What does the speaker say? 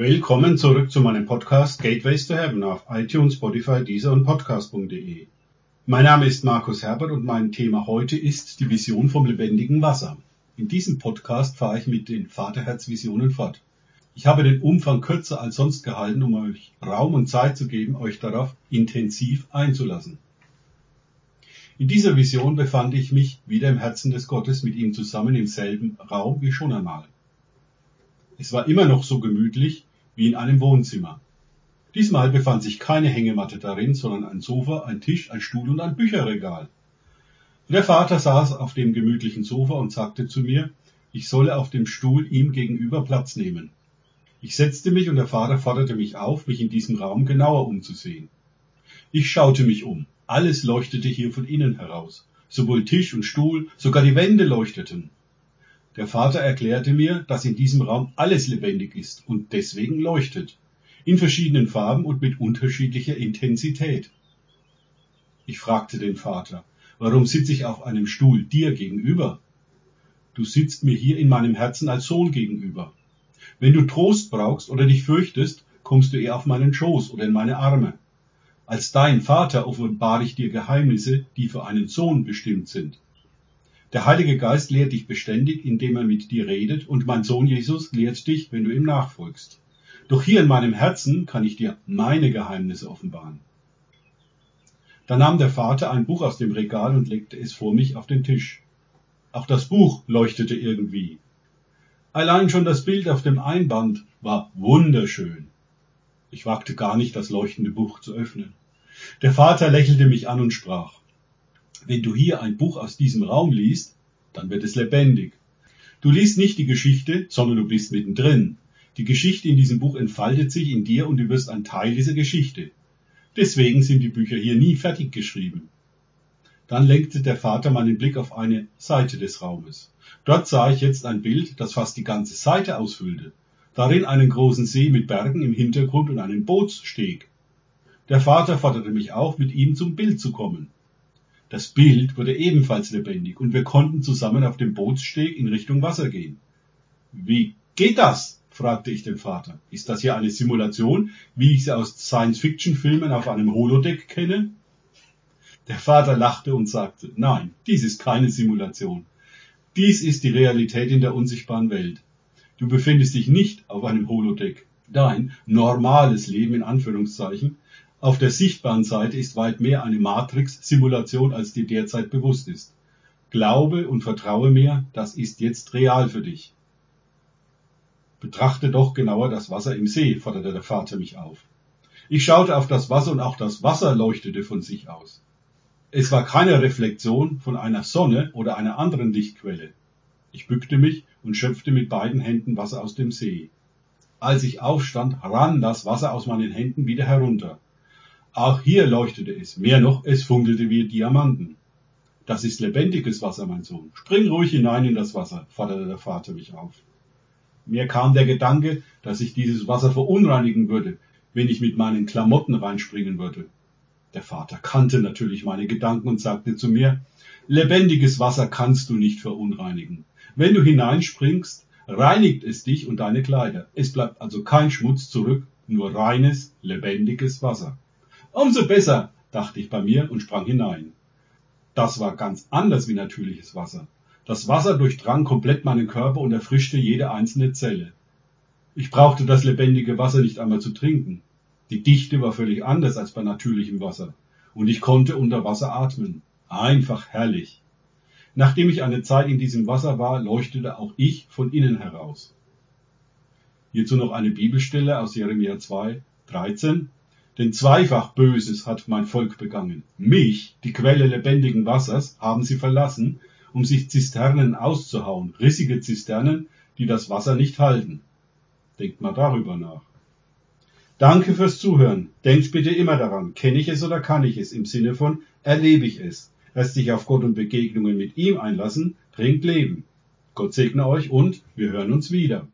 Willkommen zurück zu meinem Podcast Gateways to Heaven auf iTunes, Spotify, Deezer und Podcast.de. Mein Name ist Markus Herbert und mein Thema heute ist die Vision vom lebendigen Wasser. In diesem Podcast fahre ich mit den Vaterherzvisionen fort. Ich habe den Umfang kürzer als sonst gehalten, um euch Raum und Zeit zu geben, euch darauf intensiv einzulassen. In dieser Vision befand ich mich wieder im Herzen des Gottes mit ihm zusammen im selben Raum wie schon einmal. Es war immer noch so gemütlich wie in einem Wohnzimmer. Diesmal befand sich keine Hängematte darin, sondern ein Sofa, ein Tisch, ein Stuhl und ein Bücherregal. Der Vater saß auf dem gemütlichen Sofa und sagte zu mir, ich solle auf dem Stuhl ihm gegenüber Platz nehmen. Ich setzte mich und der Vater forderte mich auf, mich in diesem Raum genauer umzusehen. Ich schaute mich um. Alles leuchtete hier von innen heraus. Sowohl Tisch und Stuhl, sogar die Wände leuchteten. Der Vater erklärte mir, dass in diesem Raum alles lebendig ist und deswegen leuchtet, in verschiedenen Farben und mit unterschiedlicher Intensität. Ich fragte den Vater, warum sitze ich auf einem Stuhl dir gegenüber? Du sitzt mir hier in meinem Herzen als Sohn gegenüber. Wenn du Trost brauchst oder dich fürchtest, kommst du eher auf meinen Schoß oder in meine Arme. Als dein Vater offenbare ich dir Geheimnisse, die für einen Sohn bestimmt sind. Der Heilige Geist lehrt dich beständig, indem er mit dir redet, und mein Sohn Jesus lehrt dich, wenn du ihm nachfolgst. Doch hier in meinem Herzen kann ich dir meine Geheimnisse offenbaren. Da nahm der Vater ein Buch aus dem Regal und legte es vor mich auf den Tisch. Auch das Buch leuchtete irgendwie. Allein schon das Bild auf dem Einband war wunderschön. Ich wagte gar nicht, das leuchtende Buch zu öffnen. Der Vater lächelte mich an und sprach, wenn du hier ein Buch aus diesem Raum liest, dann wird es lebendig. Du liest nicht die Geschichte, sondern du bist mittendrin. Die Geschichte in diesem Buch entfaltet sich in dir und du wirst ein Teil dieser Geschichte. Deswegen sind die Bücher hier nie fertig geschrieben. Dann lenkte der Vater meinen Blick auf eine Seite des Raumes. Dort sah ich jetzt ein Bild, das fast die ganze Seite ausfüllte. Darin einen großen See mit Bergen im Hintergrund und einen Bootssteg. Der Vater forderte mich auf, mit ihm zum Bild zu kommen. Das Bild wurde ebenfalls lebendig und wir konnten zusammen auf dem Bootssteg in Richtung Wasser gehen. Wie geht das? fragte ich den Vater. Ist das hier eine Simulation, wie ich sie aus Science-Fiction-Filmen auf einem Holodeck kenne? Der Vater lachte und sagte, nein, dies ist keine Simulation. Dies ist die Realität in der unsichtbaren Welt. Du befindest dich nicht auf einem Holodeck. Dein normales Leben in Anführungszeichen auf der sichtbaren Seite ist weit mehr eine Matrix-Simulation, als dir derzeit bewusst ist. Glaube und vertraue mir, das ist jetzt real für dich. Betrachte doch genauer das Wasser im See, forderte der Vater mich auf. Ich schaute auf das Wasser und auch das Wasser leuchtete von sich aus. Es war keine Reflexion von einer Sonne oder einer anderen Lichtquelle. Ich bückte mich und schöpfte mit beiden Händen Wasser aus dem See. Als ich aufstand, rann das Wasser aus meinen Händen wieder herunter. Auch hier leuchtete es. Mehr noch, es funkelte wie Diamanten. Das ist lebendiges Wasser, mein Sohn. Spring ruhig hinein in das Wasser, forderte der Vater mich auf. Mir kam der Gedanke, dass ich dieses Wasser verunreinigen würde, wenn ich mit meinen Klamotten reinspringen würde. Der Vater kannte natürlich meine Gedanken und sagte zu mir, lebendiges Wasser kannst du nicht verunreinigen. Wenn du hineinspringst, reinigt es dich und deine Kleider. Es bleibt also kein Schmutz zurück, nur reines, lebendiges Wasser. Umso besser, dachte ich bei mir und sprang hinein. Das war ganz anders wie natürliches Wasser. Das Wasser durchdrang komplett meinen Körper und erfrischte jede einzelne Zelle. Ich brauchte das lebendige Wasser nicht einmal zu trinken. Die Dichte war völlig anders als bei natürlichem Wasser. Und ich konnte unter Wasser atmen. Einfach herrlich. Nachdem ich eine Zeit in diesem Wasser war, leuchtete auch ich von innen heraus. Hierzu noch eine Bibelstelle aus Jeremia 2, 13. Denn zweifach Böses hat mein Volk begangen. Mich, die Quelle lebendigen Wassers, haben sie verlassen, um sich Zisternen auszuhauen, rissige Zisternen, die das Wasser nicht halten. Denkt mal darüber nach. Danke fürs Zuhören. Denkt bitte immer daran, kenne ich es oder kann ich es, im Sinne von erlebe ich es. Lasst sich auf Gott und Begegnungen mit ihm einlassen, bringt Leben. Gott segne euch und wir hören uns wieder.